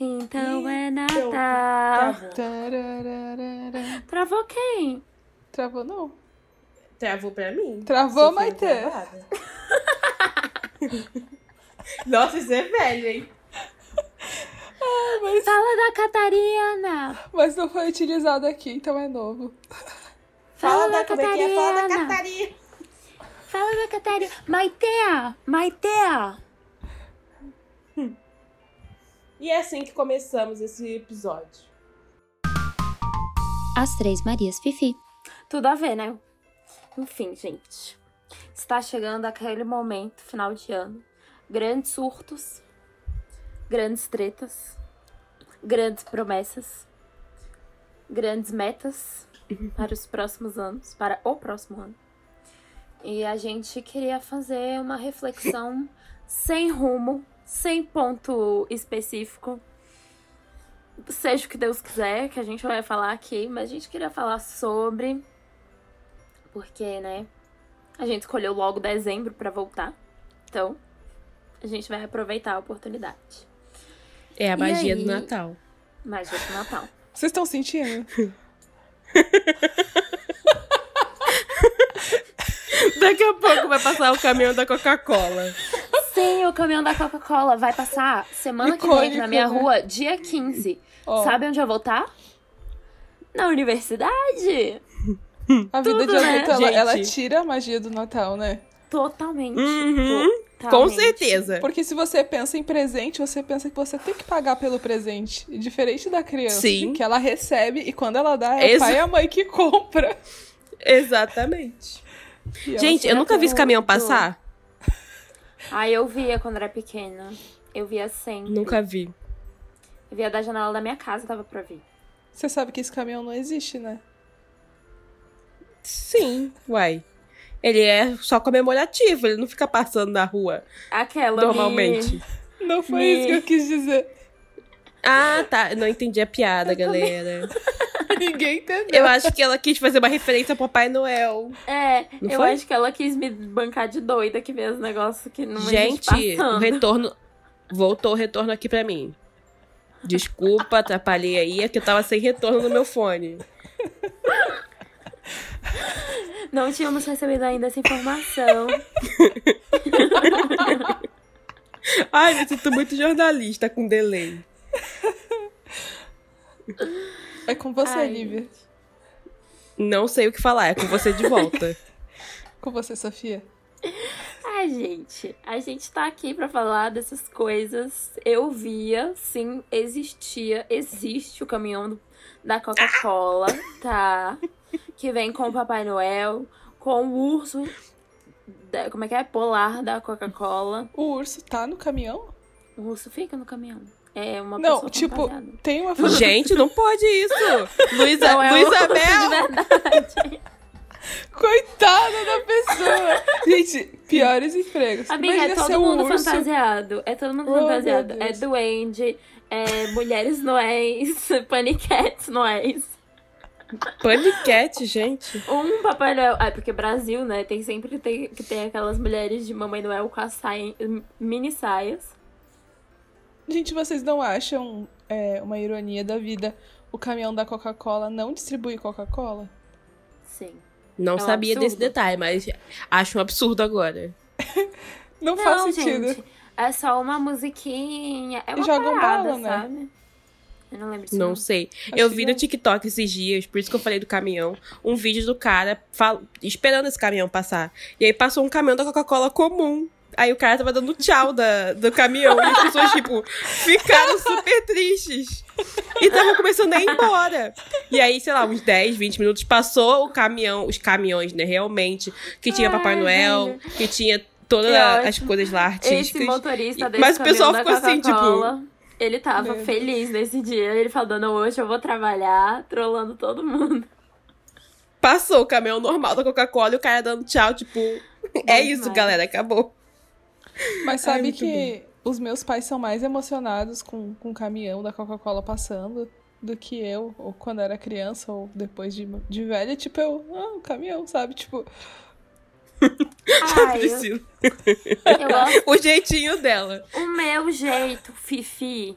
Então é Então, Natal. Travou. Tarararara. Travou quem? Travou não. Travou pra mim. Travou, travada. Nossa, isso é velho, hein? Fala da Catarina. Mas não foi utilizado aqui, então é novo. Fala da, Catarina. como é é? Fala da Catarina. Fala da Catarina. Maitea. Maitea. E é assim que começamos esse episódio. As Três Marias Fifi. Tudo a ver, né? Enfim, gente. Está chegando aquele momento, final de ano. Grandes surtos, grandes tretas, grandes promessas, grandes metas para os próximos anos, para o próximo ano. E a gente queria fazer uma reflexão sem rumo, sem ponto específico. Seja o que Deus quiser, que a gente vai falar aqui, mas a gente queria falar sobre porque, né? A gente escolheu logo dezembro pra voltar. Então, a gente vai aproveitar a oportunidade. É a magia aí? do Natal. Mas vai pro Natal. Vocês estão sentindo? Daqui a pouco vai passar o caminhão da Coca-Cola. Sim, o caminhão da Coca-Cola vai passar semana que vem Icônico, na minha né? rua, dia 15. Ó, Sabe onde eu vou estar? Na universidade. a vida tudo, de né? adulto, ela, Gente. ela tira a magia do Natal, né? Totalmente. Uhum, Com totalmente. certeza. Porque se você pensa em presente, você pensa que você tem que pagar pelo presente. Diferente da criança, Sim. que ela recebe e quando ela dá, é o Exa- pai e a mãe que compra. Exatamente. E ela Gente, eu nunca vi esse caminhão passar. Ah, eu via quando era pequena. Eu via sempre. Nunca vi. Eu via da janela da minha casa, tava pra ver. Você sabe que esse caminhão não existe, né? Sim, uai. Ele é só comemorativo, ele não fica passando na rua Aquela normalmente. Não foi Me- isso que eu quis dizer. Ah, tá. Não entendi a piada, galera. Ninguém entendeu. Eu acho que ela quis fazer uma referência ao Papai Noel. É, Não eu foi? acho que ela quis me bancar de doida que vê os negócios que não Gente, existe o retorno. Voltou o retorno aqui pra mim. Desculpa, atrapalhei aí, é que eu tava sem retorno no meu fone. Não tínhamos recebido ainda essa informação. Ai, me sinto muito jornalista com delay. É com você, Ai. Lívia. Não sei o que falar, é com você de volta. Com você, Sofia. Ai, gente, a gente tá aqui pra falar dessas coisas. Eu via, sim, existia, existe o caminhão do- da Coca-Cola, tá? Que vem com o Papai Noel, com o urso. da- como é que é? Polar da Coca-Cola. O urso tá no caminhão? O urso fica no caminhão. É uma Não, pessoa tipo, fantasiada. tem uma foto. Gente, não pode isso! Luísa, Não, é Luísa Mel! Coitada da pessoa! Gente, piores empregos. Amiga, é Imagina ser todo mundo urso. fantasiado. É todo mundo Oh, fantasiado. É duende, é mulheres noéis, paniquetes noéis. Panicat, gente. Um Papai Noel. Ah, porque Brasil, né? Tem sempre que ter, que ter aquelas mulheres de Mamãe Noel com as saia, mini saias. Gente, vocês não acham é, uma ironia da vida o caminhão da Coca-Cola não distribui Coca-Cola? Sim. Não É um sabia absurdo. desse detalhe, mas acho um absurdo agora. Não, Não, faz sentido. gente. É só uma musiquinha. É uma Jogam parada, bala, né? sabe? Eu não lembro disso. Não não. sei. Acho eu vi não. no TikTok esses dias, por isso que eu falei do caminhão, um vídeo do cara fal- esperando esse caminhão passar. E aí passou um caminhão da Coca-Cola comum. Aí o cara tava dando tchau da, do caminhão. E as pessoas, tipo, ficaram super tristes. E estavam começando a ir embora. E aí, sei lá, uns 10, 20 minutos passou o caminhão, os caminhões, né, realmente, que tinha Ai, Papai Noel, velho. que tinha todas as coisas lá Esse artísticas. motorista E- desse mas o pessoal ficou assim, tipo, Ele tava Meu feliz nesse dia. Ele falando, hoje eu vou trabalhar, trolando todo mundo. Passou o caminhão normal da Coca-Cola e o cara dando tchau, tipo, é isso, galera, acabou. Mas sabe que os meus pais são mais emocionados com, com o caminhão da Coca-Cola passando do que eu, ou quando era criança, ou depois de, de velha. Tipo, eu, ah, o caminhão, sabe? Tipo, Ai, eu, Priscila. eu. O jeitinho dela. O meu jeito, Fifi,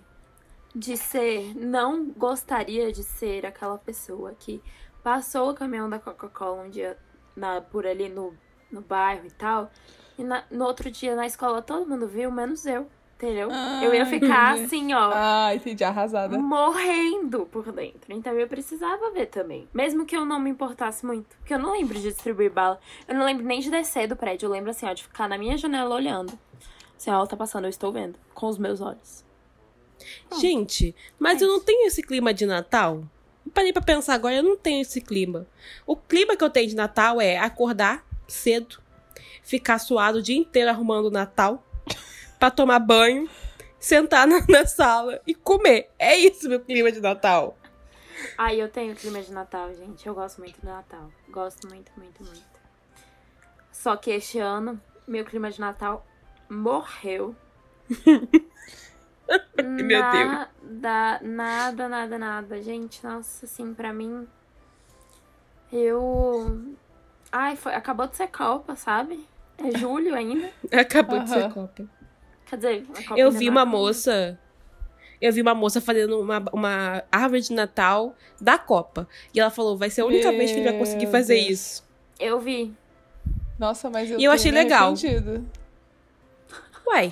de ser, não gostaria de ser aquela pessoa que passou o caminhão da Coca-Cola um dia na, por ali no, no bairro e tal. E na- no outro dia na escola todo mundo viu, menos eu. Entendeu? eu ia Ah, ficar assim, ó. Ah, entendi, arrasada. morrendo por dentro. Então eu precisava ver também. Mesmo que eu não me importasse muito. Porque eu não lembro de distribuir bala. Eu não lembro nem de descer do prédio. Eu lembro assim, ó, de ficar na minha janela olhando. Assim, ó, ela tá passando, eu estou vendo. Com os meus olhos. Pronto. Gente, mas eu não tenho esse clima de Natal. Parei pra pensar agora, eu não tenho esse clima. O clima que eu tenho de Natal é acordar cedo, ficar suado o dia inteiro arrumando o Natal, pra tomar banho, sentar na, na sala e comer. É isso meu clima de Natal. Ai, eu tenho clima de Natal, gente. Eu gosto muito do Natal. Gosto muito, muito, muito. Só que este ano, meu clima de Natal morreu. Meu Deus. Nada, nada, nada, nada. Gente, nossa, assim, pra mim. Eu. Ai, foi, acabou de ser Copa, sabe? É julho ainda. Acabou de ser. Copa. Quer dizer, a Copa Eu vi uma moça. Eu vi uma moça fazendo uma, uma árvore de Natal da Copa. E ela falou: vai ser a única vez que a gente vai conseguir Meu fazer Deus. isso. Eu vi. Nossa, mas eu E eu achei legal. arrependido. Uai.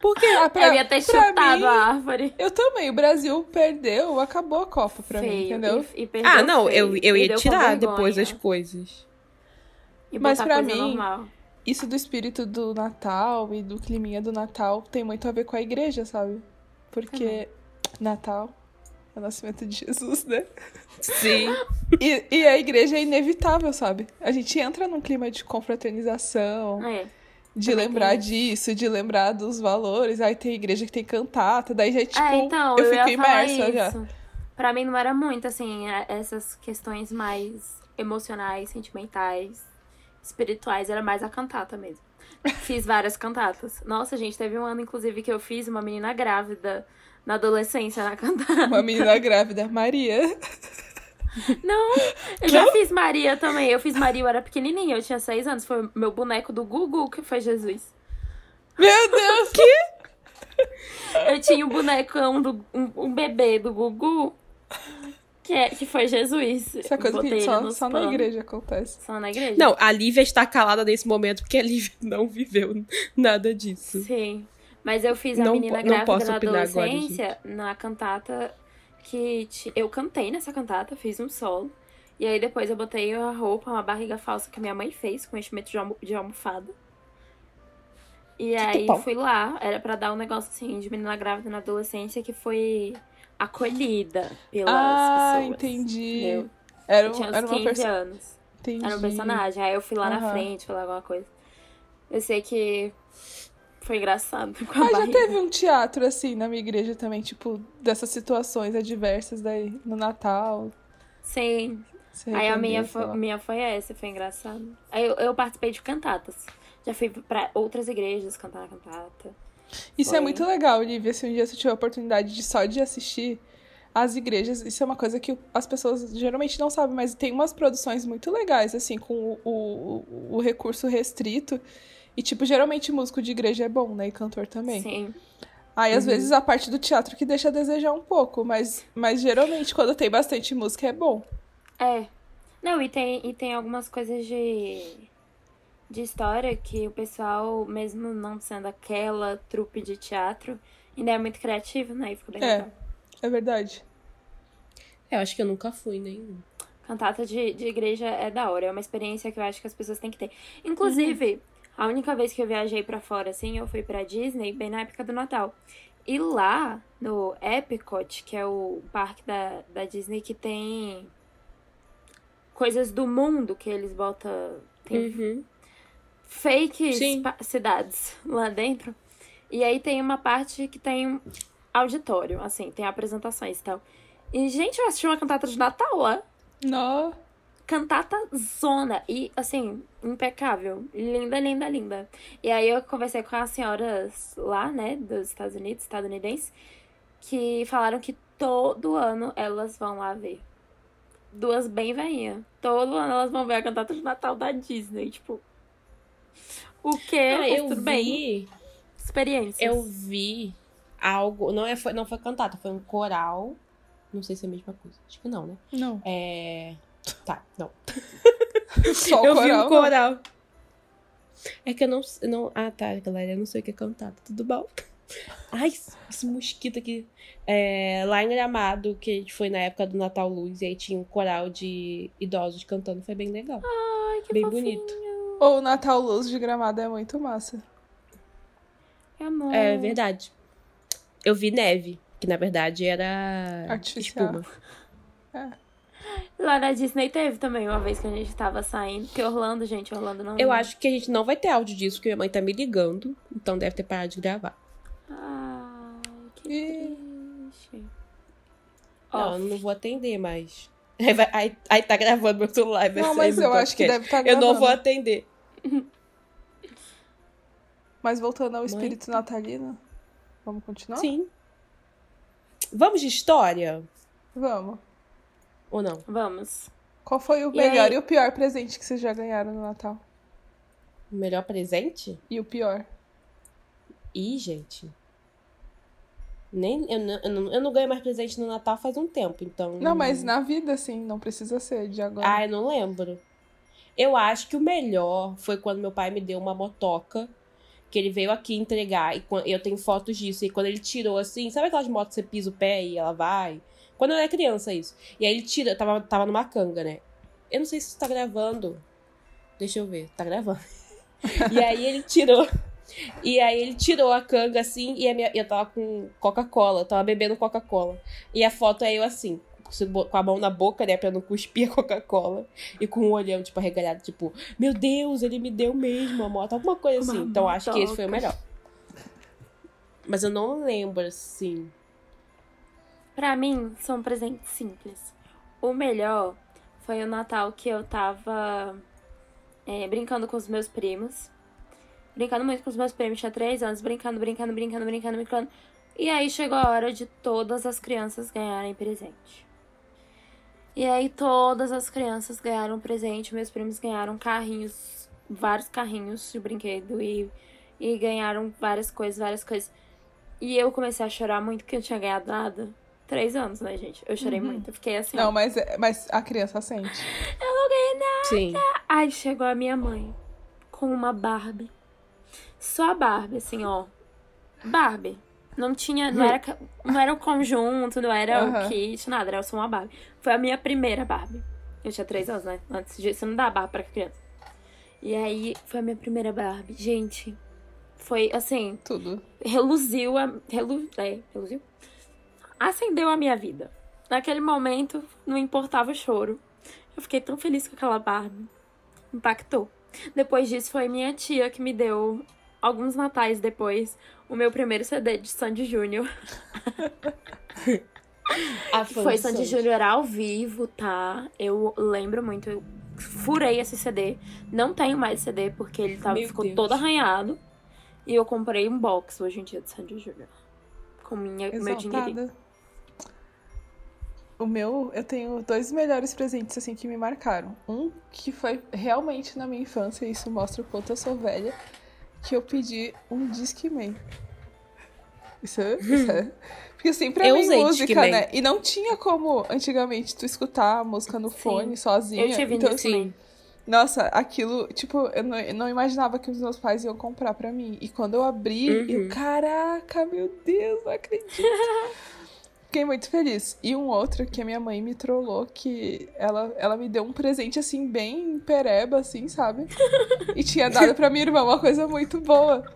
Por quê? Ah, pra- eu ia ter chutado mim, a árvore. Eu também. O Brasil perdeu, acabou a Copa pra mim, Feio. entendeu? E, e Ah, não, feio. eu, eu ia tirar depois as coisas. E Mas coisa mim, normal. Isso do espírito do Natal e do climinha do Natal tem muito a ver com a igreja, sabe? Porque Natal é o nascimento de Jesus, né? Sim. E, e a igreja é inevitável, sabe? A gente entra num clima de confraternização, É. de também lembrar disso, de lembrar dos valores. Aí tem igreja que tem cantata, daí já, tipo, é, então, eu eu, fico imersa já. Pra mim não era muito, assim, é- essas questões mais emocionais, sentimentais, espirituais, era mais a cantata mesmo. Fiz várias cantatas. Nossa, gente, teve um ano, inclusive, que eu fiz uma menina grávida na adolescência na cantata. Uma menina grávida, Maria. Não, eu já fiz Maria também. Eu fiz Maria, eu era pequenininha, eu tinha seis anos. Foi meu boneco do Gugu que foi Jesus. Meu Deus! Eu tinha um bonecão, do, um, um bebê do Gugu, que, é, que foi Jesus. Isso é coisa que Botei só, só na igreja acontece. Só na igreja? Não, a Lívia está calada nesse momento porque a Lívia não viveu nada disso. Sim. Mas eu fiz a Não menina não grávida posso na opinar agora, adolescência na cantata que eu cantei nessa cantata, fiz um solo. E aí depois eu botei a roupa, uma barriga falsa que a minha mãe fez com enchimento de, almo- de almofada. E aí fui lá, era pra dar um negócio assim de menina grávida na adolescência que foi acolhida pelas ah, pessoas. entendi. Entendeu? Era, Eu um, tinha uns era uma 15 pessoa. anos. Entendi. Era um personagem. Aí eu fui lá na Aham. frente falar alguma coisa. Eu sei que foi engraçado com a Ah, já barriga. teve um teatro assim na minha igreja também, tipo, dessas situações adversas daí no Natal. Sim. Aí a minha foi, minha foi essa, foi engraçado. Aí eu, eu participei de cantatas. Já fui pra outras igrejas cantar na cantata. Isso foi. é muito legal, Olivia. Se um dia você tiver a oportunidade de só de assistir as igrejas, isso é uma coisa que as pessoas geralmente não sabem, mas tem umas produções muito legais, assim, com o, o, o recurso restrito. E, tipo, geralmente músico de igreja é bom, né? E cantor também. Sim. Aí, Uhum. às vezes, a parte do teatro que deixa a desejar um pouco, mas, mas geralmente, quando tem bastante música, é bom. É. Não, e tem, e tem algumas coisas de, de história que o pessoal, mesmo não sendo aquela trupe de teatro, ainda é muito criativo, né? E fica bem É. legal. É verdade. Eu acho que eu nunca fui nenhum. Cantata de, de igreja é da hora, é uma experiência que eu acho que as pessoas têm que ter. Inclusive, a única vez que eu viajei pra fora, assim, eu fui pra Disney, bem na época do Natal. E lá, no Epcot, que é o parque da, da Disney que tem coisas do mundo que eles botam. Tem Uhum. Fake cidades lá dentro. E aí tem uma parte que tem auditório, assim, tem apresentações e tal. E, gente, eu assisti uma cantata de Natal lá. Nó. Cantata zona. E, assim, impecável. Linda, linda, linda. E aí eu conversei com as senhoras lá, né, dos Estados Unidos, estadunidenses, que falaram que todo ano elas vão lá ver. Duas bem velhinhas. Todo ano elas vão ver a cantata de Natal da Disney. Tipo, o Mas eu tudo bem. vi. Experiências. Eu vi algo. Não, é, foi, não foi cantata, foi um coral. Não sei se é a mesma coisa. Acho que não, né? Não. É. Tá, não. Só o eu coral. vi um coral. É que eu não, não. Ah, tá, galera. Eu não sei o que é cantata. Tudo bom? Ai, esse mosquito aqui. É, lá em Gramado, que foi na época do Natal Luz, e aí tinha um coral de idosos cantando. Foi bem legal. Ai, que Bem bonito. Ou o Natal Luz de Gramado é muito massa. Amor. É verdade. Eu vi neve, que na verdade era Artificial. espuma. Lá na Disney teve também uma vez que a gente tava saindo. Que Orlando, gente, Orlando não. Eu acho que a gente não vai ter áudio disso, porque minha mãe tá me ligando. Então deve ter parado de gravar. Ai, que Ih. triste. Não, eu não vou atender mais. Aí, vai- aí- aí tá gravando meu celular. vai Não, mas eu acho que deve estar Eu não vou gravando. atender. Mas voltando ao Mãe? espírito natalino, vamos continuar? Sim. Vamos de história? Vamos. Ou não? Vamos. Qual foi o E melhor aí? e o pior presente que vocês já ganharam no Natal? O melhor presente? E o pior? Ih, gente. Nem, eu, não, eu, não, eu não ganho mais presente no Natal faz um tempo, então. Não, mas na vida, assim, não precisa ser de agora. Ah, eu não lembro. Eu acho que o melhor foi quando meu pai me deu uma motoca. Que ele veio aqui entregar. E eu tenho fotos disso. E quando ele tirou assim, sabe aquelas motos que você pisa o pé e ela vai? Quando eu era criança, isso. E aí ele tira, eu tava, tava numa canga, né? Eu não sei se isso tá gravando. Deixa eu ver, tá gravando. e aí ele tirou. E aí ele tirou a canga assim e minha, eu tava com Coca-Cola, tava bebendo Coca-Cola. E a foto é eu assim, com a mão na boca, né, pra não cuspir a Coca-Cola. E com o olhão, tipo, arregalhado, tipo, meu Deus, ele me deu mesmo a moto, alguma coisa assim. Uma Então acho que esse foi o melhor. Mas eu não lembro, assim. Pra mim, são presentes simples. O melhor foi o Natal que eu tava é, brincando com os meus primos. Brincando muito com os meus primos, tinha três anos, brincando, brincando, brincando, brincando, brincando. E aí chegou a hora de todas as crianças ganharem presente. E aí todas as crianças ganharam presente, meus primos ganharam carrinhos, vários carrinhos de brinquedo e, e ganharam várias coisas, várias coisas. E eu comecei a chorar muito porque eu não tinha ganhado nada. Três anos, né, gente? Eu chorei muito. Eu fiquei assim. Não, mas, é- mas a criança sente. Sim. Aí chegou a minha mãe com uma Barbie. Só a Barbie, assim, ó. Barbie. Não tinha. Não era, ca- não era o conjunto, não era Aham. o kit, nada. Era só uma Barbie. Foi a minha primeira Barbie. Eu tinha três anos, né? Antes disso, não dá Barbie pra criança. E aí, foi a minha primeira Barbie. Gente, foi assim. Tudo. reluziu a. Relu, é, reluziu? Acendeu a minha vida. Naquele momento, não importava o choro. Eu fiquei tão feliz com aquela Barbie. Impactou. Depois disso, foi minha tia que me deu, alguns natais depois, o meu primeiro CD de Sandy Júnior. Foi de Sandy. Júnior ao vivo, tá? Eu lembro muito. Eu furei esse CD. Não tenho mais CD porque ele tava, Meu ficou Deus. todo arranhado. E eu comprei um box hoje em dia de Sandy Júnior. Com minha, meu dinheirinho. O meu, eu tenho dois melhores presentes, assim, que me marcaram. Um que foi realmente na minha infância, e isso mostra o quanto eu sou velha, que eu pedi um Discman. Isso é... Isso é... Porque sempre Eu amei usei música, né? E não tinha como, antigamente, tu escutar a música no Sim. fone, sozinha. Eu tive então, assim, nossa, aquilo, tipo, eu não, eu não imaginava que os meus pais iam comprar pra mim. E quando eu abri, Uhum. eu, caraca, meu Deus, não acredito. Fiquei muito feliz. E um outro que a minha mãe me trollou, que ela, ela me deu um presente, assim, bem pereba, assim, sabe? E tinha dado pra minha irmã uma coisa muito boa.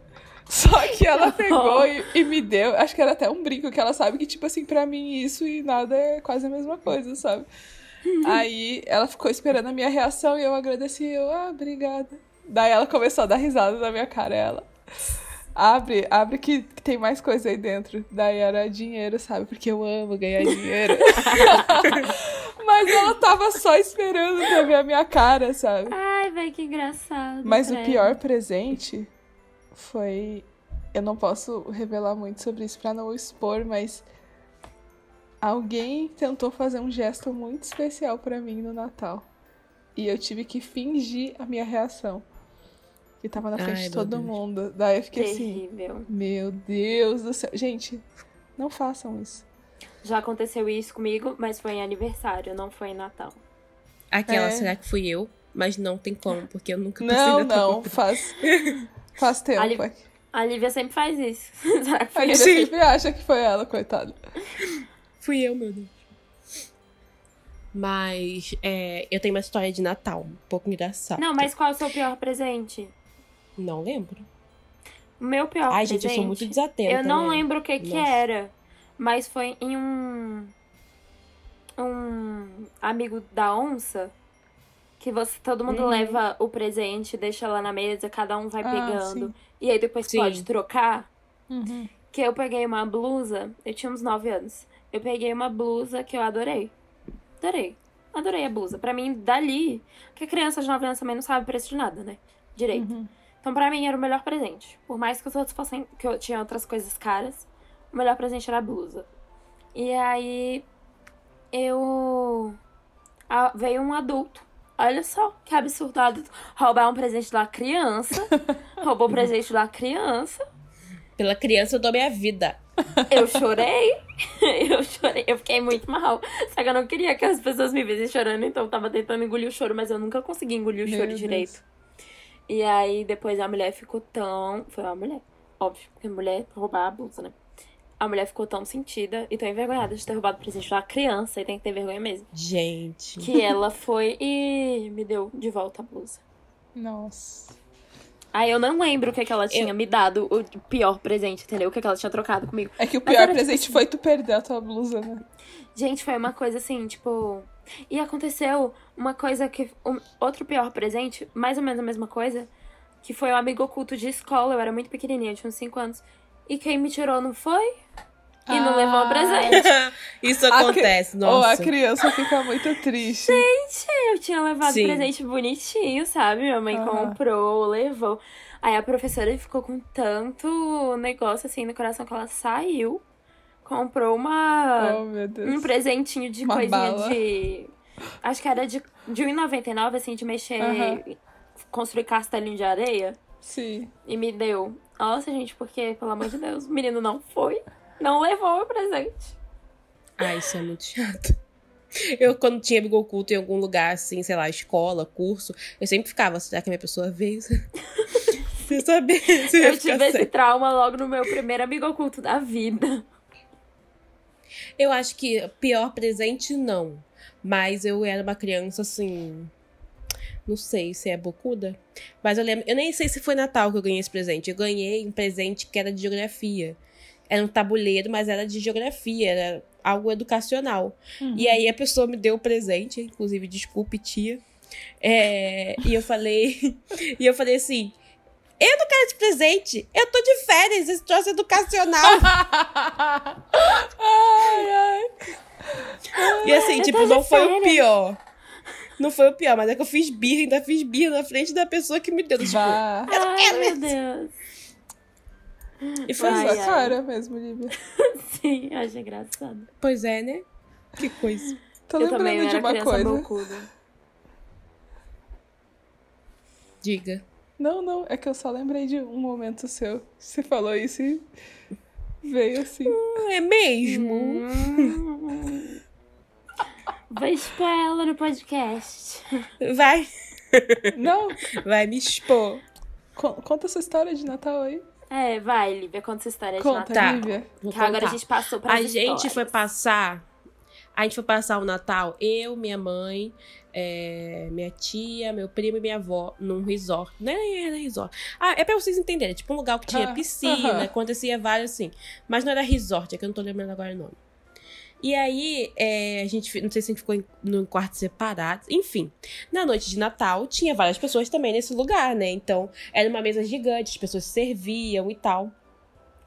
Só que ela pegou e, e me deu, acho que era até um brinco, que ela sabe que, tipo assim, pra mim isso e nada é quase a mesma coisa, sabe? Aí ela ficou esperando a minha reação e eu agradeci, eu, ah, obrigada. Daí ela começou a dar risada na minha cara, ela. Abre, abre que, que tem mais coisa aí dentro. Daí era dinheiro, sabe? Porque eu amo ganhar dinheiro. Mas ela tava só esperando pra ver a minha cara, sabe? Ai, velho, que engraçado. Mas o pior presente foi. Eu não posso revelar muito sobre isso pra não expor, mas. Alguém tentou fazer um gesto muito especial pra mim no Natal. E eu tive que fingir a minha reação. Que tava na frente Ai, de todo Deus. mundo. Daí eu fiquei assim, Terrível. meu Deus do céu. Gente, não façam isso. Já aconteceu isso comigo, mas foi em aniversário, não foi em Natal. Aquela, É. será que fui eu? Mas não tem como, porque eu nunca passei Não, Natal não, faz. Faz tempo. Ali- é. A Lívia sempre faz isso. Será que A Lívia Sim. sempre acha que foi ela, coitada. Fui eu, meu Deus. Mas é, eu tenho uma história de Natal, um pouco engraçada. Não, mas qual é o seu pior presente? Não lembro. O meu pior Ai, presente. gente, eu sou muito desatenta. Eu não né? lembro o que que Nossa. era, mas foi em um um amigo da onça que você todo mundo Uhum. leva o presente, deixa lá na mesa, cada um vai Ah, pegando sim. e aí depois Sim. pode trocar. Uhum. Que eu peguei uma blusa, eu tinha uns 9 anos. Eu peguei uma blusa que eu adorei. Adorei. Adorei a blusa. Pra mim, dali, que criança de 9 anos também não sabe o preço de nada, né? Direito. Uhum. Então, pra mim, era o melhor presente. Por mais que os outros fossem. que eu tinha outras coisas caras, o melhor presente era a blusa. E aí. Eu. ah, veio um adulto. Olha só, que absurdado. Roubar um presente da criança. Roubou o presente da criança. Pela criança eu dou minha vida. Eu chorei. Eu chorei. Eu fiquei muito mal. Só que eu não queria que as pessoas me vissem chorando, então eu tava tentando engolir o choro, mas eu nunca consegui engolir o Meu choro Deus. direito. E aí depois a mulher ficou tão. Foi uma mulher, óbvio, porque mulher roubar a blusa, né? A mulher ficou tão sentida e tão envergonhada de ter roubado o presente da criança, e tem que ter vergonha mesmo. Gente. Que ela foi e me deu de volta a blusa. Nossa. Aí eu não lembro o que, que ela tinha me dado, o pior presente, entendeu? O que, que ela tinha trocado comigo. É que o pior era, tipo presente assim- foi tu perder a tua blusa, né? Gente, foi uma coisa assim, tipo. E aconteceu uma coisa que. Um, outro pior presente, mais ou menos a mesma coisa, que foi um amigo oculto de escola. Eu era muito pequenininha, tinha uns 5 anos. E quem me tirou não foi? E não Ah. levou o presente. Isso A cri- acontece, Ou a nossa. criança fica muito triste. Eu tinha levado Sim. presente bonitinho, sabe? Minha mãe comprou, levou. Aí a professora ficou com tanto negócio assim no coração que ela saiu. Comprou uma. Oh, meu Deus. um presentinho de Uma coisinha bala. de. Acho que era de, de 1,99, assim, de mexer. Aham. Construir castelinho de areia. Sim. E me deu. Nossa, gente, porque, pelo amor de Deus, o menino não foi. Não levou o presente. Ah, isso é muito chato. Eu, quando tinha amigo oculto em algum lugar, assim, sei lá, escola, curso, eu sempre ficava, será que a minha pessoa veio? Sem saber se eu tive esse trauma logo no meu primeiro amigo oculto da vida. Eu acho que pior presente, não. Mas eu era uma criança, assim... Não sei se é bocuda. Mas eu lembro... Eu nem sei se foi Natal que eu ganhei esse presente. Eu ganhei um presente que era de geografia. Era um tabuleiro, mas era de geografia. Era algo educacional. E aí a pessoa me deu o presente. Inclusive, desculpe, tia. É, e eu falei... e eu falei assim... Eu não quero esse presente. Eu tô de férias. Esse troço é educacional. ai, ai. E assim, Eu tipo, de não foi o férias. pior. Não foi o pior, mas é que eu fiz birra, ainda fiz birra na frente da pessoa que me deu. Tipo, Vá. Ai, meu Deus. e foi Ai, a isso. ai. cara mesmo, Lívia. Sim, eu achei engraçado. Pois é, né? Que coisa. Tô eu também lembrando de uma coisa. bocuda. Diga. Não, não, é que eu só lembrei de um momento seu. Você falou isso e veio assim. É mesmo? Hum. Vou expor ela no podcast. Vai. Não, Vai me expor. con- conta essa história de Natal aí. É, vai, Lívia, conta essa história de Conta, Natal. Tá. Lívia. Vou Que agora a gente passou pra A gente foi passar. A gente foi passar o Natal, eu, minha mãe, é, minha tia, meu primo e minha avó, num resort. Não era resort. Ah, é pra vocês entenderem. Tipo um lugar que tinha Ah, piscina, aham. acontecia vários assim. Mas não era resort, é que eu não tô lembrando agora o nome. E aí, é, a gente, não sei se a gente ficou em, num quarto separado. Enfim, na noite de Natal, tinha várias pessoas também nesse lugar, né? Então, era uma mesa gigante, as pessoas serviam e tal.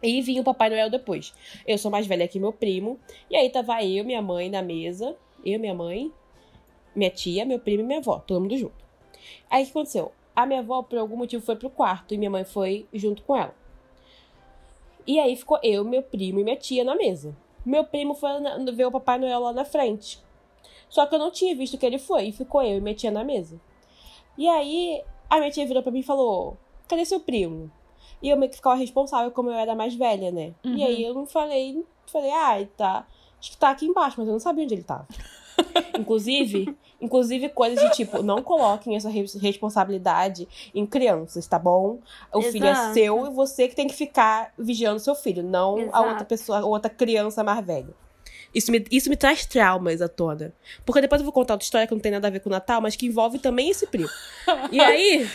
E vinha o Papai Noel depois. Eu sou mais velha que meu primo. E aí tava eu, minha mãe na mesa. Eu, minha mãe, minha tia, meu primo e minha avó. Todo mundo junto. Aí o que aconteceu? A minha avó, por algum motivo, foi pro quarto e minha mãe foi junto com ela. E aí ficou eu, meu primo e minha tia na mesa. Meu primo foi ver o Papai Noel lá na frente. Só que eu não tinha visto que ele foi. E ficou eu e minha tia na mesa. E aí, a minha tia virou pra mim e falou: cadê seu primo? E eu meio que ficava responsável, como eu era mais velha, né? Uhum. E aí eu não falei, falei, ah, ele tá. Acho que tá aqui embaixo, mas eu não sabia onde ele tava. Inclusive, inclusive coisas de tipo, não coloquem essa res- responsabilidade em crianças, tá bom? O filho é Exato. seu e você que tem que ficar vigiando seu filho, não a Exato. outra pessoa, a outra criança mais velha. Isso me, isso me traz traumas à tona. Porque depois eu vou contar outra história que não tem nada a ver com o Natal, mas que envolve também esse primo. E aí,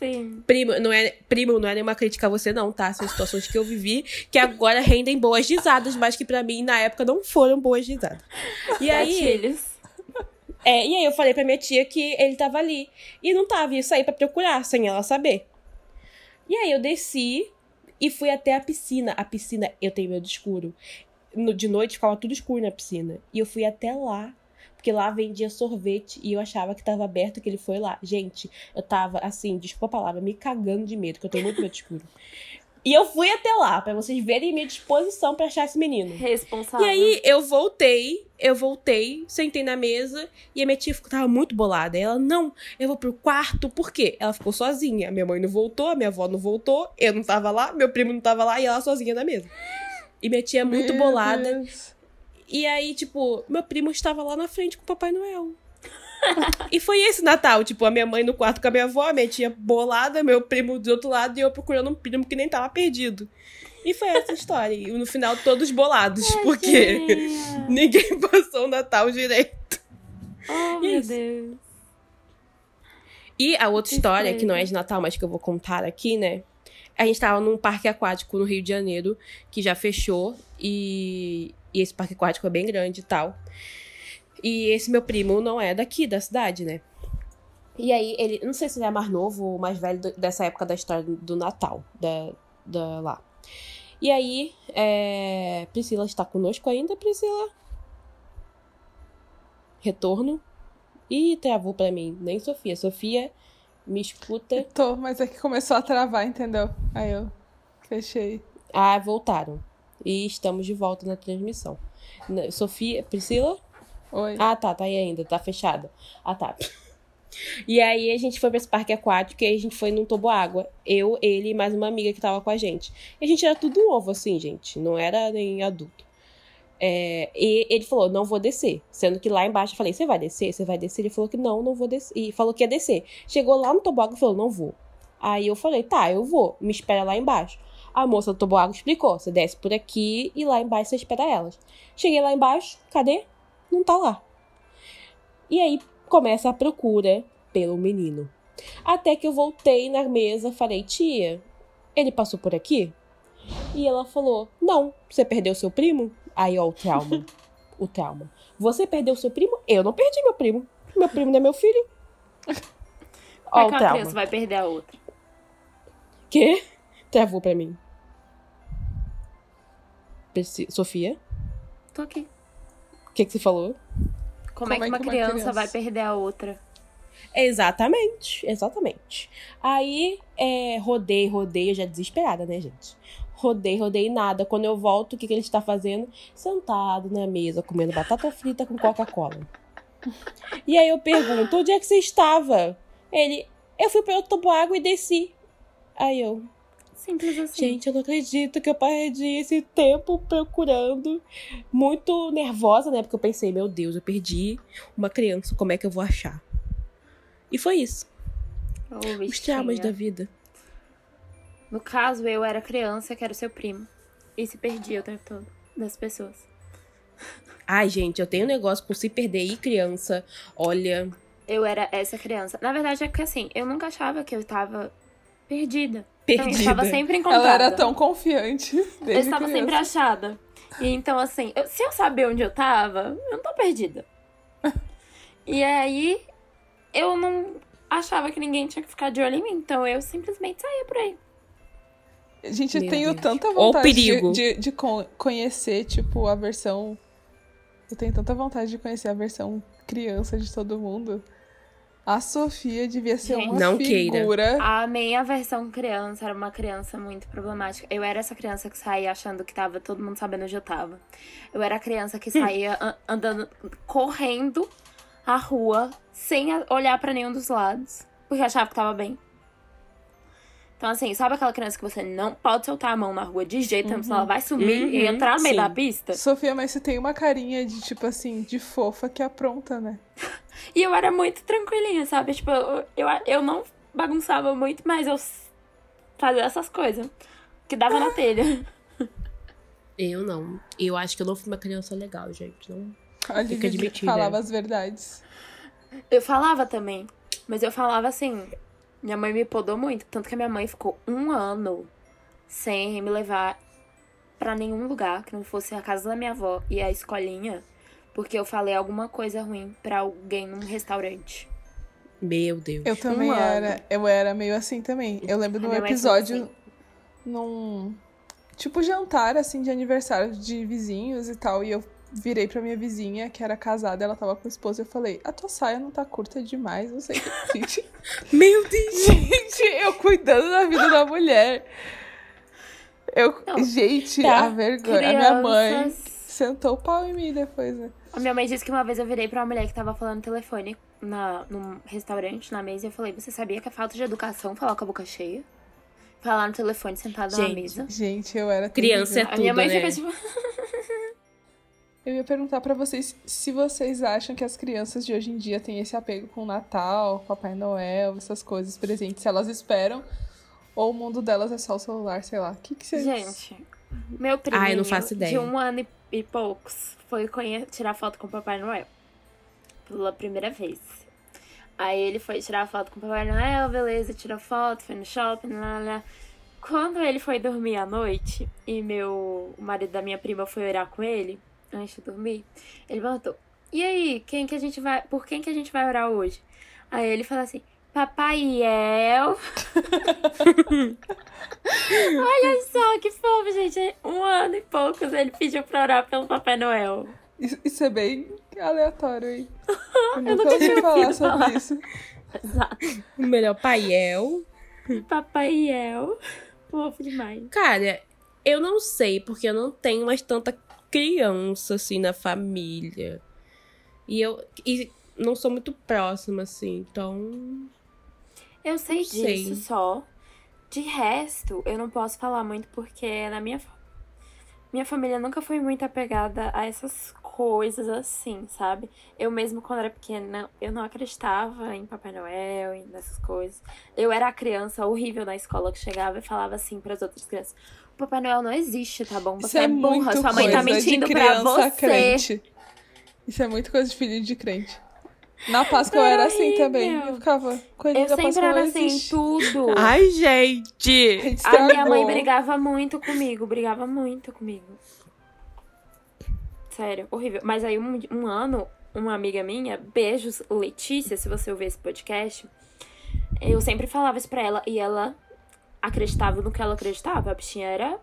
Sim. Primo não, é, primo, não é nenhuma crítica a você, não, tá? São situações que eu vivi que agora rendem boas risadas, mas que pra mim, na época, não foram boas risadas. E aí, Gatilhos. é, e aí eu falei pra minha tia que ele tava ali. E não tava, ia sair pra procurar, sem ela saber. E aí eu desci e fui até a piscina. A piscina, eu tenho medo escuro. No- de noite ficava tudo escuro na piscina. E eu fui até lá. Porque lá vendia sorvete e eu achava que tava aberto que ele foi lá. Gente, eu tava assim, desculpa a palavra, me cagando de medo, que eu tenho muito medo escuro. E eu fui até lá, pra vocês verem minha disposição pra achar esse menino. Responsável. E aí eu voltei, eu voltei, sentei na mesa e a minha tia ficou- tava muito bolada. Ela, não, eu vou pro quarto, por quê? Ela ficou sozinha. Minha mãe não voltou, a minha avó não voltou, eu não tava lá, meu primo não tava lá e ela sozinha na mesa. E minha tia muito Meu bolada. Deus. E aí, tipo, meu primo estava lá na frente com o Papai Noel. e foi esse Natal, tipo, a minha mãe no quarto com a minha avó, a minha tia bolada, meu primo do outro lado e eu procurando um primo que nem tava perdido. E foi essa história. E no final, todos bolados, porque Tadinha. ninguém passou o Natal direito. Oh, é meu. Deus. E a outra história, que não é de Natal, mas que eu vou contar aqui, né? A gente tava num parque aquático no Rio de Janeiro, que já fechou, e, e esse parque aquático é bem grande e tal. E esse meu primo não é daqui, da cidade, né? E aí, ele, não sei se ele é mais novo ou mais velho do- dessa época da história do, do Natal, da, da lá. E aí, é, Priscila está conosco ainda, Priscila? Retorno. Ih, travou pra mim. Nem Sofia. Sofia, me escuta. Tô, mas é que começou a travar, entendeu? Aí eu fechei. Ah, voltaram. E estamos de volta na transmissão. Sofia, Priscila? Oi. Ah, tá, tá aí ainda, tá fechada. Ah, tá. E aí a gente foi pra esse parque aquático e aí a gente foi num toboágua. Eu, ele e mais uma amiga que tava com a gente. E a gente era tudo novo, assim, gente. Não era nem adulto. É, e ele falou, não vou descer. Sendo que lá embaixo eu falei, você vai descer? Você vai descer? Ele falou que não, não vou descer. E falou que ia descer. Chegou lá no toboágua e falou, não vou. Aí eu falei, tá, eu vou. Me espera lá embaixo. A moça do toboágua explicou, você desce por aqui e lá embaixo você espera elas. Cheguei lá embaixo, cadê? Não tá lá. E aí começa a procura pelo menino. Até que eu voltei na mesa, falei, tia, ele passou por aqui? E ela falou, não, você perdeu seu primo? Aí, ó, o trauma. o trauma. Você perdeu seu primo? Eu não perdi meu primo. Meu primo não é meu filho. Ó, Como é o que uma criança vai perder a outra? Quê? Travou pra mim. Preci- Sofia? Tô aqui. O que, que você falou? Como, é que uma criança, vai perder a outra? Exatamente, exatamente. Aí, é, rodei, rodei, eu já desesperada, né, gente? Rodei, rodei, nada. Quando eu volto, o que, que ele está fazendo? Sentado na mesa, comendo batata frita com Coca-Cola. E aí eu pergunto, onde é que você estava? Ele, eu fui para o toboágua e desci. Aí eu, Simples assim. Gente, eu não acredito que eu perdi esse tempo procurando. Muito nervosa, né? Porque eu pensei, meu Deus, eu perdi uma criança, como é que eu vou achar? E foi isso. Ô, Os traumas da vida. No caso, eu era criança, que era o seu primo. E se perdia o tempo todo das pessoas. Ai, gente, eu tenho um negócio com se perder e criança. Olha. Eu era essa criança. Na verdade, é que assim, eu nunca achava que eu estava perdida. Então, eu estava Perdida. sempre encontrada. Ela era tão confiante. Desde Eu estava criança. sempre achada. E então, assim, eu- se eu saber onde eu tava, eu não tô perdida. e aí, eu não achava que ninguém tinha que ficar de olho em mim. Então, eu simplesmente saía por aí. Gente, eu Meu tenho Deus. tanta vontade de, de, de con- conhecer, tipo, a versão. Eu tenho tanta vontade de conhecer a versão criança de todo mundo. A Sofia devia ser Gente. uma Não queira. figura. A minha versão criança era uma criança muito problemática. Eu era essa criança que saía achando que tava todo mundo sabendo onde eu tava. Eu era a criança que saía an- andando, correndo a rua, sem olhar pra nenhum dos lados, porque achava que tava bem. Então, assim, sabe aquela criança que você não pode soltar a mão na rua de jeito nenhum, senão ela vai sumir e Uhum, entrar no meio sim. da pista? Sofia, mas você tem uma carinha de, tipo assim, de fofa que apronta, né? E eu era muito tranquilinha, sabe? Tipo, eu, eu, eu não bagunçava muito, mas eu fazia essas coisas que dava na telha. Eu não. Eu acho que eu não fui uma criança legal, gente. Não. A Lívia admitida. falava as verdades. Eu falava também, mas eu falava assim. Minha mãe me podou muito, tanto que a minha mãe ficou um ano sem me levar pra nenhum lugar que não fosse a casa da minha avó e a escolinha, porque eu falei alguma coisa ruim pra alguém num restaurante. Meu Deus. Eu também Um ano. era. Eu era meio assim também. Eu lembro de A um mãe episódio assim. num. Tipo, jantar, assim, de aniversário de vizinhos e tal. E eu virei pra minha vizinha, que era casada, ela tava com o esposo, e eu falei, a tua saia não tá curta demais, não sei o que. Gente, Meu Deus. gente, eu cuidando da vida da mulher. Eu, Não, gente, tá. a vergonha. A minha mãe Crianças- sentou o pau em mim depois, né? A minha mãe disse que uma vez eu virei pra uma mulher que tava falando no telefone na, num restaurante, na mesa, e eu falei, você sabia que é falta de educação falar com a boca cheia? Falar no telefone sentado na Gente, mesa. Gente, eu era Criança terrível. é A minha mãe tudo, né? fica tipo. Eu ia perguntar pra vocês se vocês acham que as crianças de hoje em dia têm esse apego com o Natal, Papai Noel, essas coisas, presentes, se elas esperam, ou o mundo delas é só o celular, sei lá. O que, que vocês. Gente, meu primo Ai, eu não faço de um ano e, e poucos foi tirar foto com o Papai Noel. Pela primeira vez. Aí ele foi tirar foto com o Papai Noel, beleza, tirou foto, foi no shopping, lá, lá. Quando ele foi dormir à noite e meu, o marido da minha prima foi orar com ele, antes de dormir, ele perguntou: E aí, quem que a gente vai. Por quem que a gente vai orar hoje? Aí ele falou assim: Papai El. Olha só que fofo, gente. Um ano e poucos ele pediu pra orar pelo Papai Noel. Isso, isso é bem aleatório, hein? Eu nunca nunca ouvi tinha falar sobre falar. isso. Exato. O melhor paiel. Papai El. Fofo demais. Cara, eu não sei, porque eu não tenho mais tanta criança, assim, na família. E eu e não sou muito próxima, assim, então. Eu sei disso só. De resto, eu não posso falar muito porque na minha minha família nunca foi muito apegada a essas coisas assim, sabe? Eu mesmo quando era pequena, eu não acreditava em Papai Noel e nessas coisas. Eu era a criança horrível na escola que chegava e falava assim para as outras crianças: "O Papai Noel não existe, tá bom? Você Isso é, é burra, sua mãe tá mentindo criança você". crente. Isso é muito coisa de filho de crente. Na Páscoa eu Era era assim horrível. também. Eu ficava, coelhinho Eu da sempre Páscoa era assim, existe. tudo. Ai, gente! A minha mãe brigava muito comigo, brigava muito comigo. Sério, horrível. Mas aí, um, um ano, uma amiga minha, beijos, Letícia, se você ouvir esse podcast, eu sempre falava isso pra ela e ela acreditava no que ela acreditava. A bichinha era,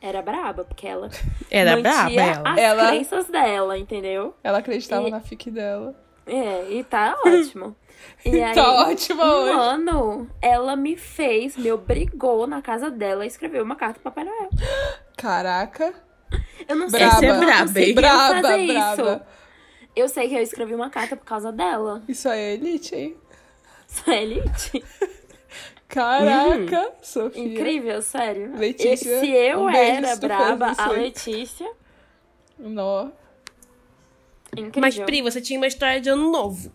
era braba, porque ela Era mantia braba ela. as Ela- crenças dela, entendeu? Ela acreditava E- na fic dela. É, e tá ótimo. E aí, Tá ótima um hoje. ano, ela me fez, me obrigou na casa dela a escrever uma carta pro Papai Noel. Caraca. Eu não sei Braba. se eu é braba, Braba, fazer braba. isso. Eu sei que eu escrevi uma carta por causa dela. Isso aí é elite, hein? Isso é elite. Caraca, Sofia. Incrível, sério. Letícia, E se eu um era braba, a. Letícia. Nó. Incrível. Mas, Pri, você tinha uma história de ano novo.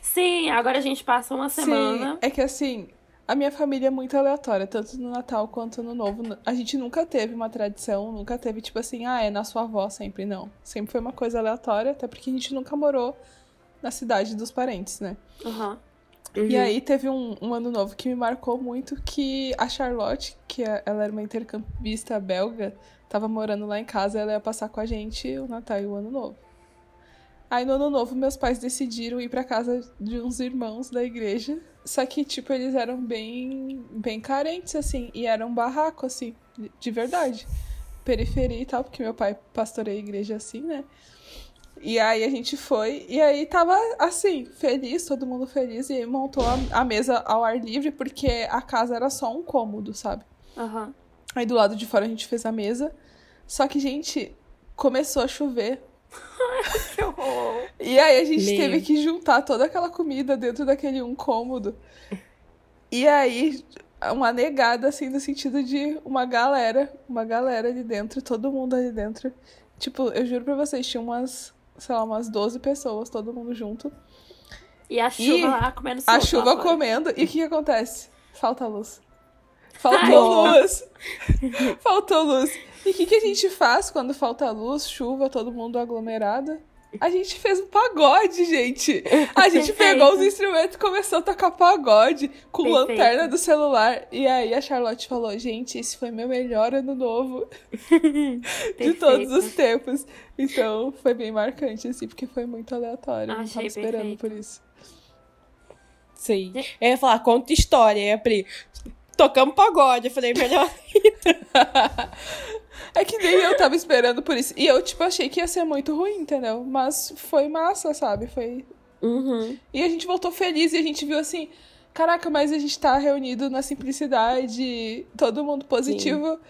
Sim, agora a gente passa uma semana. Sim, é que assim, a minha família é muito aleatória, tanto no Natal quanto no Novo. A gente nunca teve uma tradição, nunca teve tipo assim, ah, é na sua avó sempre, não. Sempre foi uma coisa aleatória, até porque a gente nunca morou na cidade dos parentes, né? Aham. E aí teve um, um ano novo que me marcou muito que a Charlotte, que é- ela era uma intercambista belga, tava morando lá em casa, ela ia passar com a gente o Natal e o Ano Novo. Aí no Ano Novo meus pais decidiram ir pra casa de uns irmãos da igreja, só que tipo eles eram bem bem carentes assim, e era um barraco assim, de- de verdade. Periferia e tal, porque meu pai pastoreia a igreja assim, né? E aí a gente foi, e aí tava assim, feliz, todo mundo feliz, e montou a, a mesa ao ar livre, porque a casa era só um cômodo, sabe? Aham. Aí do lado de fora a gente fez a mesa. Só que, gente, começou a chover. Que horror. E aí a gente Meu. teve que juntar toda aquela comida dentro daquele um cômodo. E aí uma negada, assim, no sentido de uma galera, uma galera ali dentro, todo mundo ali dentro. Tipo, eu juro pra vocês, tinha umas, sei lá, umas 12 pessoas, todo mundo junto. E a chuva E lá comendo A solto chuva comendo. E o que, que acontece? Falta luz. Faltou Ai. luz. Faltou luz. E o que, que a gente faz quando falta luz, chuva, todo mundo aglomerado? A gente fez um pagode, gente. A gente Perfeito. pegou os instrumentos e começou a tocar pagode com Perfeito. lanterna do celular. E aí a Charlotte falou: gente, esse foi meu melhor ano novo de todos os tempos. Então foi bem marcante, assim, porque foi muito aleatório. Eu não Achei tava esperando perfeito. por isso. Sim. Eu ia falar, conta história. A Pri, tocamos pagode. Eu falei, melhor. É que nem eu tava esperando por isso. E eu, tipo, achei que ia ser muito ruim, entendeu? Mas foi massa, sabe? Foi. Uhum. E a gente voltou feliz e a gente viu assim. Caraca, mas a gente tá reunido na simplicidade, todo mundo positivo.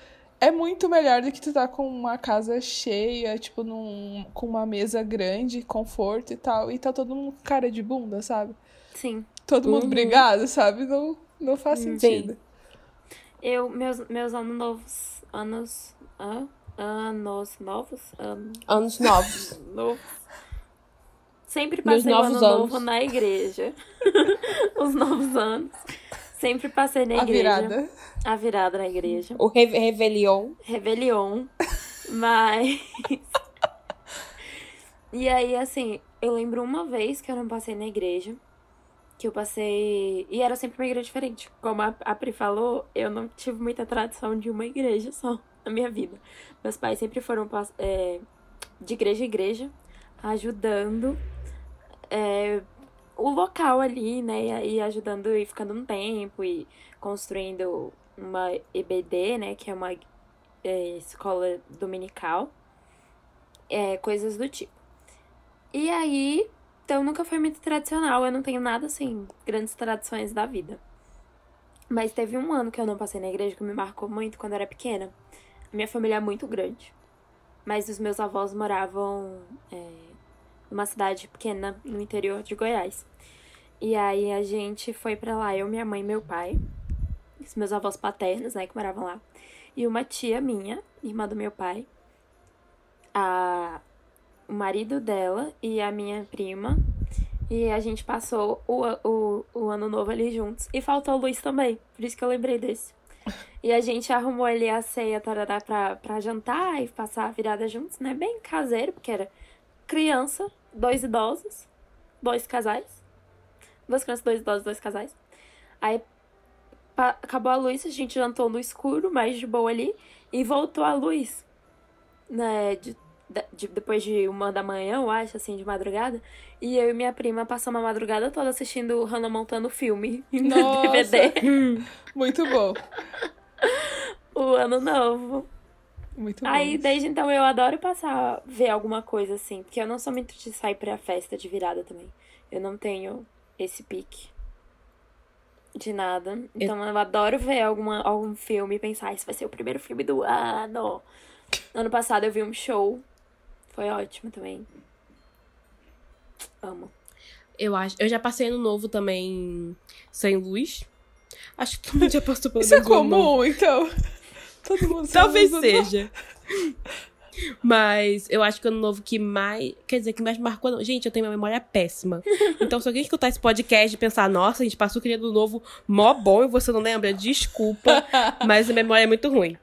É muito melhor do que tu tá com uma casa cheia, tipo, num, com uma mesa grande, conforto e tal. E tá todo mundo com cara de bunda, sabe? Sim. Todo mundo Uhum. brigado, sabe? Não, não faz Sim. Eu, meus, meus anos novos. Anos. hã? Anos novos? Anos Anos novos. novos. Sempre passei o ano novos novo anos. na igreja. Os novos anos. Sempre passei na A igreja. virada. A virada na igreja. O Re Revelion. Rebelion. Mas. e aí, assim, eu lembro uma vez que eu não passei na igreja. Que eu passei. E era sempre uma igreja diferente. Como a, a Pri falou, eu não tive muita tradição de uma igreja só na minha vida. Meus pais sempre foram é, de igreja em igreja, ajudando é, o local ali, né? E ajudando e ficando um tempo e construindo uma EBD, né? Que é uma é, escola dominical. É, coisas do tipo. E aí, então nunca foi muito tradicional. Eu não tenho nada assim, grandes tradições da vida. Mas teve um ano que eu não passei na igreja que me marcou muito quando eu era pequena. A minha família é muito grande. Mas os meus avós moravam é, numa cidade pequena no interior de Goiás. E aí a gente foi pra lá, eu, minha mãe e meu pai. Os meus avós paternos, né, que moravam lá. E uma tia minha, irmã do meu pai. A, o marido dela e a minha prima. E a gente passou o, o, o ano novo ali juntos. E faltou luz também, por isso que eu lembrei desse. E a gente arrumou ali a ceia tarará, pra, pra jantar e passar a virada juntos, né? Bem caseiro, porque era criança, dois idosos, dois casais. Duas crianças, dois idosos, dois casais. Aí acabou a luz, a gente jantou no escuro, mais de boa ali. E voltou a luz, né? De, de- depois de uma da manhã, eu acho, assim, de madrugada. E eu e minha prima passamos a madrugada toda assistindo Hannah Montana o filme no. DVD. Muito bom. O ano novo. Muito Aí, bom. desde então, eu adoro passar, ver alguma coisa assim. Porque eu não sou muito de sair pra festa de virada também. Eu não tenho esse pique de nada. Então, eu, adoro ver alguma, algum filme e pensar, "Ah, esse vai ser o primeiro filme do ano. Ano passado eu vi um show. Foi ótimo também. Amo. Eu acho. Eu já passei ano novo também sem luz. Acho que todo mundo já passou pelo Isso é um comum, então. Todo mundo Talvez isso. seja. Mas eu acho que o ano novo que mais. Quer dizer, que mais marcou. Não. Gente, eu tenho uma memória péssima. Então, se alguém escutar esse podcast e pensar, nossa, a gente passou aquele ano novo mó bom e você não lembra, desculpa. mas a memória é muito ruim.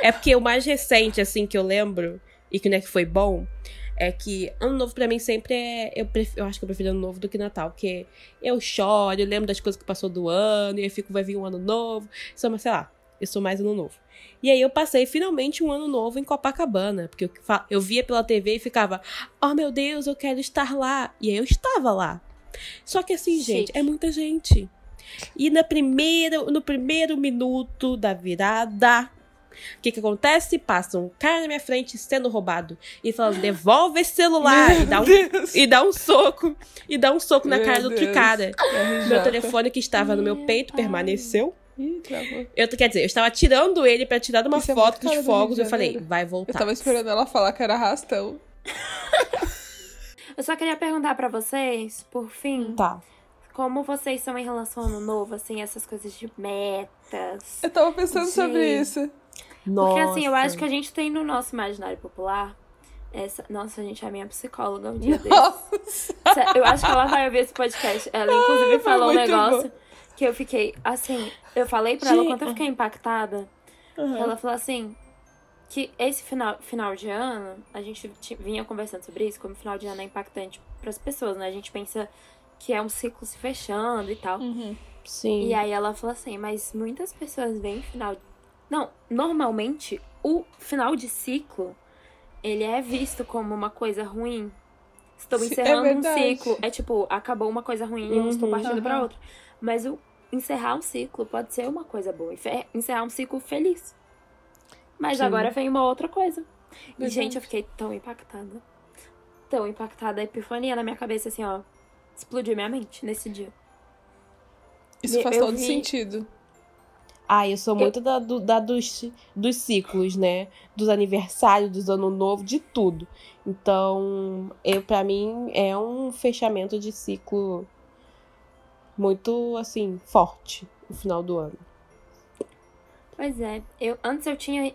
É porque o mais recente, assim, que eu lembro, e que não é que foi bom, é que ano novo pra mim sempre é. Eu, pref- eu acho que eu prefiro ano novo do que Natal, porque eu choro, eu lembro das coisas que passou do ano, e aí fico, vai vir um ano novo. Só, mas sei lá, eu sou mais ano novo. E aí eu passei finalmente um ano novo em Copacabana, porque eu, eu via pela TV e ficava, oh meu Deus, eu quero estar lá. E aí eu estava lá. Só que assim, gente, Chique. é muita gente. E na primeira, no primeiro minuto da virada, o que que acontece? Passa um cara na minha frente sendo roubado e falando, devolve esse celular e dá um Deus. e dá um soco e dá um soco na Meu cara do outro cara. RJ. Meu telefone que estava no meu peito pai. permaneceu. Ih, travou. Eu, quer dizer, eu estava tirando ele pra tirar uma Isso é foto do Rio fogos. de Eu falei, vai Eu voltar. tava esperando ela falar que era arrastão. Eu só queria perguntar pra vocês, por fim, Tá. como vocês são em relação ao ano novo, assim, essas coisas de meta, metas. Eu tava pensando sobre Sim. isso. Nossa. Porque assim, eu acho que a gente tem no nosso imaginário popular. Essa... Nossa, gente, a minha psicóloga um dia. Nossa. Eu acho que ela vai ouvir esse podcast. Ela, inclusive, Ai, falou um negócio que eu fiquei, assim, eu falei pra ela Gente. quanto eu fiquei impactada. Ela falou assim, que esse final, final de ano, a gente vinha conversando sobre isso, como final de ano é impactante pras pessoas, né? A gente pensa que é um ciclo se fechando e tal. Uhum. Sim. E aí ela falou assim, mas muitas pessoas veem final. Não, normalmente o final de ciclo ele é visto como uma coisa ruim. Estou é encerrando um verdade. ciclo. É tipo, acabou uma coisa ruim e eu estou Uhum. partindo pra Aham. outra. Mas o encerrar um ciclo pode ser uma coisa boa. Encerrar um ciclo feliz. Mas Sim. agora vem uma outra coisa. E, gente, eu fiquei tão impactada. Tão impactada. A epifania na minha cabeça, assim, ó. Explodiu minha mente nesse dia. Isso Eu faz todo vi- sentido. Ah, eu sou muito da, do- da dos, dos ciclos, né? Dos aniversários, dos ano novo, de tudo. Então, eu para mim é um fechamento de ciclo muito assim forte no final do ano. Pois é, eu antes eu tinha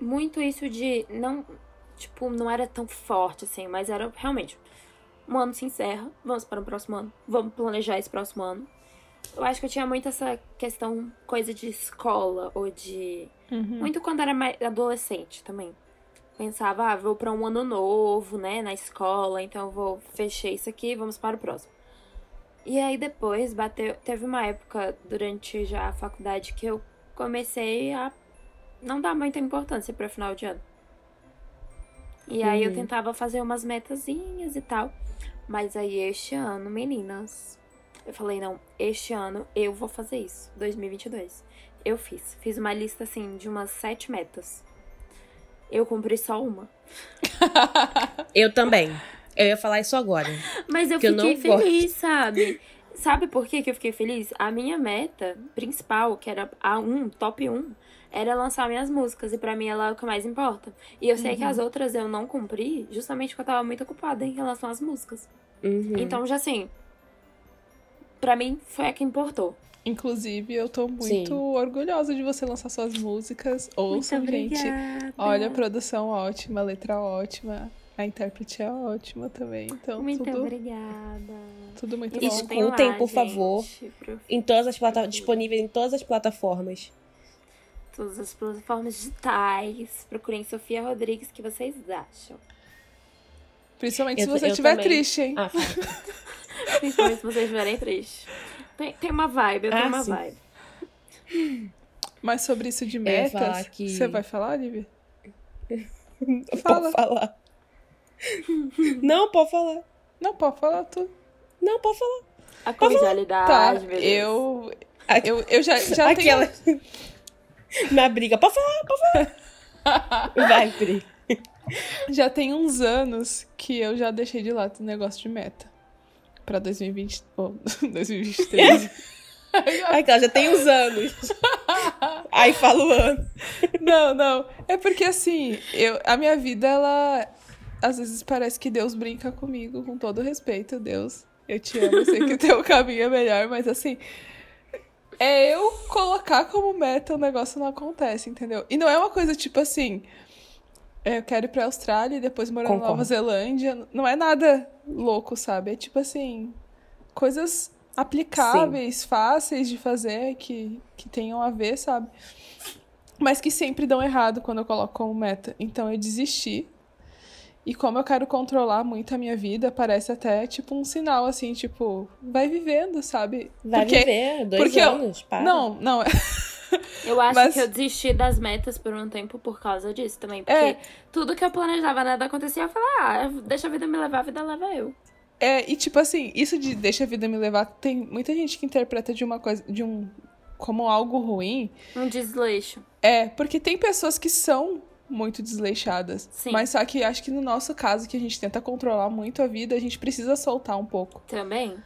muito isso de não, tipo, não era tão forte assim, mas era realmente um ano se encerra, vamos para o próximo ano, vamos planejar esse próximo ano. Eu acho que eu tinha muito essa questão, coisa de escola ou de Uhum. muito quando era mais adolescente também. Pensava, ah, vou para um ano novo, né, na escola, então vou fechar isso aqui, vamos para o próximo. E aí depois bateu, teve uma época durante já a faculdade que eu comecei a não dar muita importância para final de ano. E aí eu Uhum. tentava fazer umas metazinhas e tal. Mas aí este ano, meninas, eu falei, não, este ano eu vou fazer isso, 2022. Eu fiz. Fiz uma lista assim de umas sete metas. Eu cumpri só uma. Eu também. Eu ia falar isso agora. Mas eu Que eu fiquei não feliz, sabe? Sabe por que que eu fiquei feliz? A minha meta principal, que era a 1, top 1, era lançar minhas músicas. E pra mim ela é o que mais importa. E eu sei que as outras eu não cumpri, justamente porque eu tava muito ocupada em relação às músicas. Uhum. Então, já assim, pra mim foi a que importou. Inclusive, eu tô muito Sim. orgulhosa de você lançar suas músicas. Ouçam, gente. Olha, a produção ótima, a letra ótima, a intérprete é ótima também. Então, Muito tudo, obrigada. tudo muito bom. Escutem, escutem lá, por favor. gente, pro- Em todas as plataformas, disponível em todas as plataformas. Todas as plataformas digitais. Procurem Sofia Rodrigues, o que vocês acham? Principalmente Eu- se você estiver também. triste, hein? Ah. Principalmente se vocês estiverem tristes. Tem, tem uma vibe, eu tenho Ah, uma sim. vibe. Mas sobre isso de metas, que- você vai falar, Lívia? Pode Fala. falar. Não, pode falar. Não, pode falar tudo. Não, pode falar. A Tá, cordialidade, Deus. eu, eu, eu já, já Aquela. tenho... Na briga. Pode falar, pode falar. Vai, Pri. Já tem uns anos que eu já deixei de lado o negócio de meta. Pra 2020... Oh, 2023. Aquela já tem uns anos. Aí fala o ano. Não, não. É porque assim, eu, a minha vida, ela. Às vezes parece que Deus brinca comigo, com todo respeito, Deus. Eu te amo, eu sei que o teu caminho é melhor, mas assim. É eu colocar como meta o negócio não acontece, entendeu? E não é uma coisa tipo assim. É, Eu quero ir pra Austrália e depois morar na Concordo. Nova Zelândia. Não é nada louco, sabe? É tipo assim. Coisas aplicáveis, fáceis de fazer, que, que tenham a ver, sabe? mas que sempre dão errado quando eu coloco como meta. Então eu desisti. E como eu quero controlar muito a minha vida, parece até tipo um sinal assim, tipo, vai vivendo, sabe? Vai Porque- viver dois porque eu- anos, para. Não, não, é- Eu acho Mas- que eu desisti das metas por um tempo por causa disso também. Porque É. tudo que eu planejava nada acontecia. Eu falei, ah, deixa a vida me levar, a vida leva eu. é, e tipo assim, isso de deixa a vida me levar, tem muita gente que interpreta de uma coisa, de um como algo ruim. Um desleixo. É, porque tem pessoas que são muito desleixadas. Sim. Mas só que acho que no nosso caso, que a gente tenta controlar muito a vida, a gente precisa soltar um pouco. Também.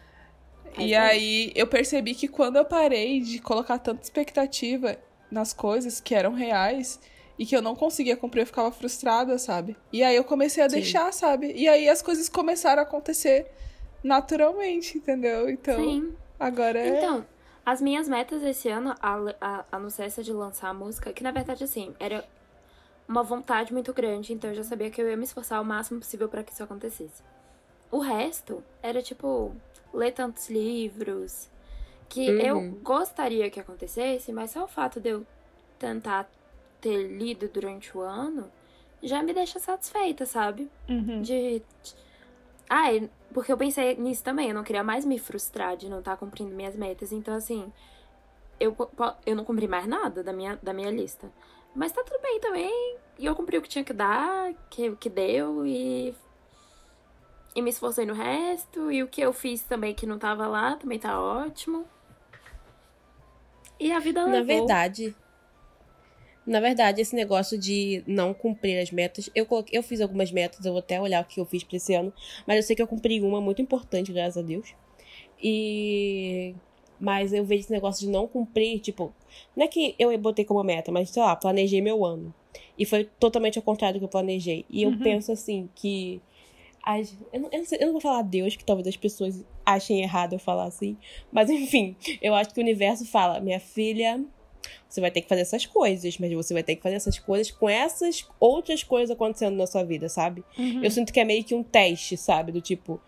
Faz E aí eu percebi que quando eu parei de colocar tanta expectativa nas coisas que eram reais e que eu não conseguia cumprir, eu ficava frustrada, sabe? E aí eu comecei a Sim. deixar, sabe? E aí as coisas começaram a acontecer naturalmente, entendeu? Então, Sim. agora é. Então, As minhas metas esse ano, a, a, a não ser essa de lançar a música, que na verdade, assim, era uma vontade muito grande, então eu já sabia que eu ia me esforçar o máximo possível para que isso acontecesse. O resto era tipo ler tantos livros que Uhum. eu gostaria que acontecesse, mas só o fato de eu tentar ter lido durante o ano já me deixa satisfeita, sabe? Uhum. De. Ah, porque eu pensei nisso também, eu não queria mais me frustrar de não estar cumprindo minhas metas. Então, assim, eu, eu não cumpri mais nada da minha, da minha lista. Mas tá tudo bem também. E eu cumpri o que tinha que dar, que, o que deu, e. E me esforcei no resto. E o que eu fiz também que não tava lá também tá ótimo. E a vida levou. Na verdade. Na verdade, esse negócio de não cumprir as metas, eu, coloquei, eu fiz algumas metas, eu vou até olhar o que eu fiz pra esse ano, mas eu sei que eu cumpri uma muito importante, graças a Deus. E. Mas eu vejo esse negócio de não cumprir, tipo, não é que eu botei como meta, mas sei lá, planejei meu ano. E foi totalmente ao contrário do que eu planejei. E eu Uhum. penso assim que. As, eu, não, eu, não sei- eu não vou falar Deus, que talvez as pessoas achem errado eu falar assim. Mas enfim, eu acho que o universo fala, minha filha, você vai ter que fazer essas coisas, mas você vai ter que fazer essas coisas com essas outras coisas acontecendo na sua vida, sabe? Uhum. Eu sinto que é meio que um teste, sabe? Do tipo,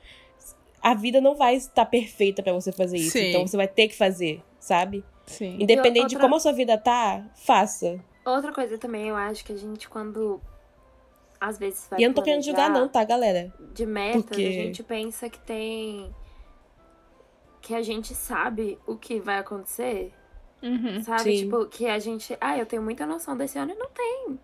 a vida não vai estar perfeita pra você fazer isso, Sim. então você vai ter que fazer, sabe? Sim. Independente de outra- como a sua vida tá, faça. Outra coisa também, eu acho que a gente, quando. Às vezes vai. e eu não tô querendo julgar, não, tá, galera? de metas, Porque- a gente pensa que tem. Que a gente sabe o que vai acontecer. Uhum. Sabe? Sim. Tipo, que a gente. Ah, eu tenho muita noção desse ano e não tem.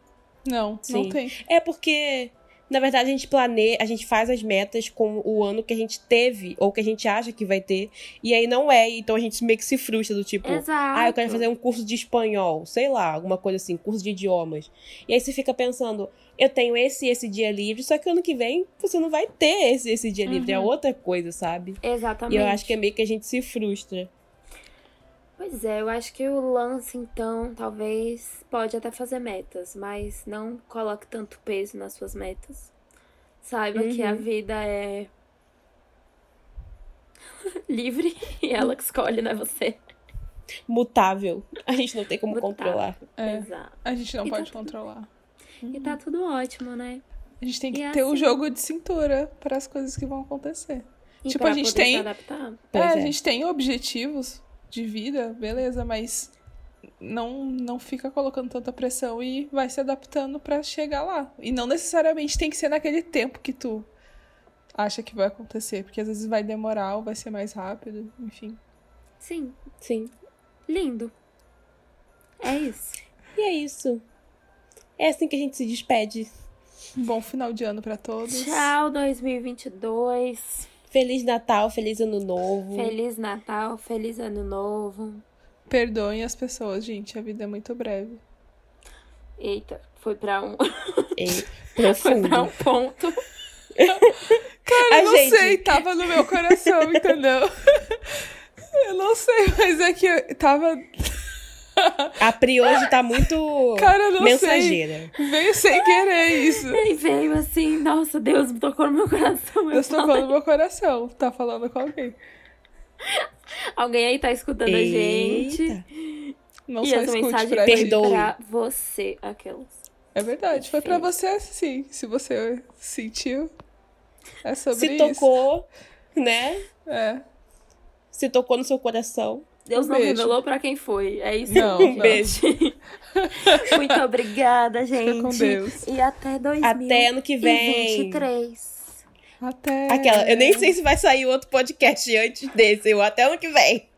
Não, não Sim. tem. É porque, na verdade, a gente planeja, a gente faz as metas com o ano que a gente teve, ou que a gente acha que vai ter, e aí não é, então a gente meio que se frustra do tipo, Exato. ah, eu quero fazer um curso de espanhol, sei lá, alguma coisa assim, curso de idiomas. E aí você fica pensando, eu tenho esse e esse dia livre, só que ano que vem você não vai ter esse esse dia livre, é Uhum. outra coisa, sabe? Exatamente. E eu acho que é meio que a gente se frustra. Pois é, eu acho que o lance, então, talvez pode até fazer metas, mas não coloque tanto peso nas suas metas. Saiba que a Uhum. vida é livre e ela que escolhe, não é você. Mutável. A gente não tem como Mutável. controlar. É. Exato. A gente não E tá pode tudo controlar. E tá tudo ótimo, né? A gente tem que E ter o assim- jogo de cintura para as coisas que vão acontecer. E Tipo, pra a gente poder tem- se adaptar. Pois é, é. a gente tem objetivos de vida, beleza, mas não não fica colocando tanta pressão e vai se adaptando pra chegar lá. E não necessariamente tem que ser naquele tempo que tu acha que vai acontecer, porque às vezes vai demorar ou vai ser mais rápido, enfim. Sim, Sim. lindo. É isso. E é isso. É assim que a gente se despede. Um bom final de ano pra todos. Tchau, 2022. Feliz Natal, feliz Ano Novo. Feliz Natal, feliz Ano Novo. Perdoem as pessoas, gente, a vida é muito breve. Eita, foi pra um, E foi pra um ponto. Cara, A eu não gente- sei, tava no meu coração, entendeu? Eu não sei, mas é que eu tava. A Pri hoje tá muito Cara, não mensageira. sei. Veio sem querer isso. E veio assim, nossa, Deus me tocou no meu coração. Falei. falando no meu coração. Tá falando com alguém. Alguém aí tá escutando a gente. Eita. Não e só essa escute mensagem pra. Perdoe. pra você, aquelas. É verdade, foi pra Perfeito. você sim. Se você sentiu, é sobre Se isso. tocou, né? É. Se tocou no seu coração. Deus Um não beijo. revelou pra quem foi. É isso. Não, Um não. beijo. Muito obrigada, gente. com Deus. E até 2023. Até ano que vem. Até. Aquela, eu nem sei se vai sair outro podcast antes desse, eu até ano que vem.